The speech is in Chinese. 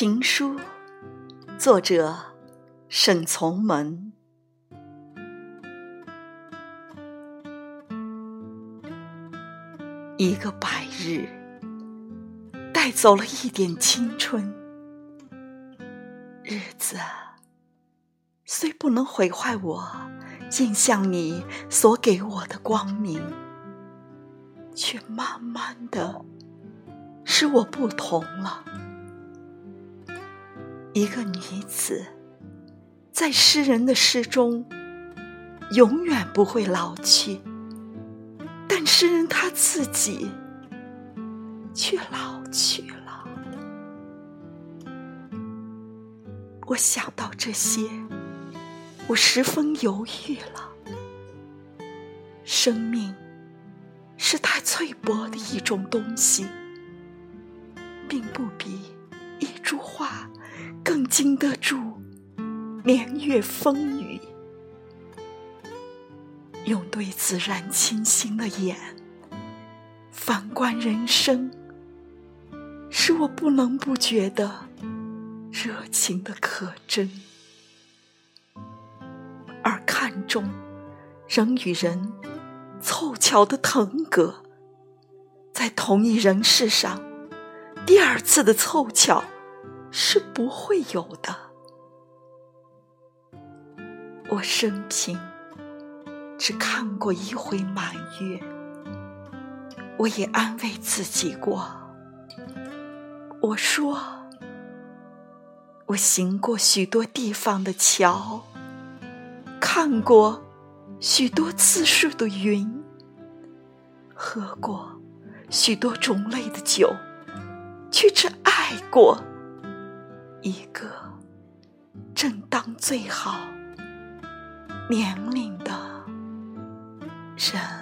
情书，作者沈从文。一个白日，带走了一点青春。日子虽不能毁坏我印象你所给我的光明，却慢慢的使我不同了。一个女子，在诗人的诗中，永远不会老去，但诗人他自己却老去了。我想到这些，我十分犹豫了。生命是太脆薄的一种东西，并不比。经得住年月风雨，用对自然清新的眼反观人生，使我不能不觉得热情的可真。而看重人与人凑巧的腾格，在同一人世上，第二次的凑巧。是不会有的。我生平只看过一回满月，我也安慰自己过。我说，我行过许多地方的桥，看过许多次数的云，喝过许多种类的酒，却只爱过。一个正当最好年龄的人。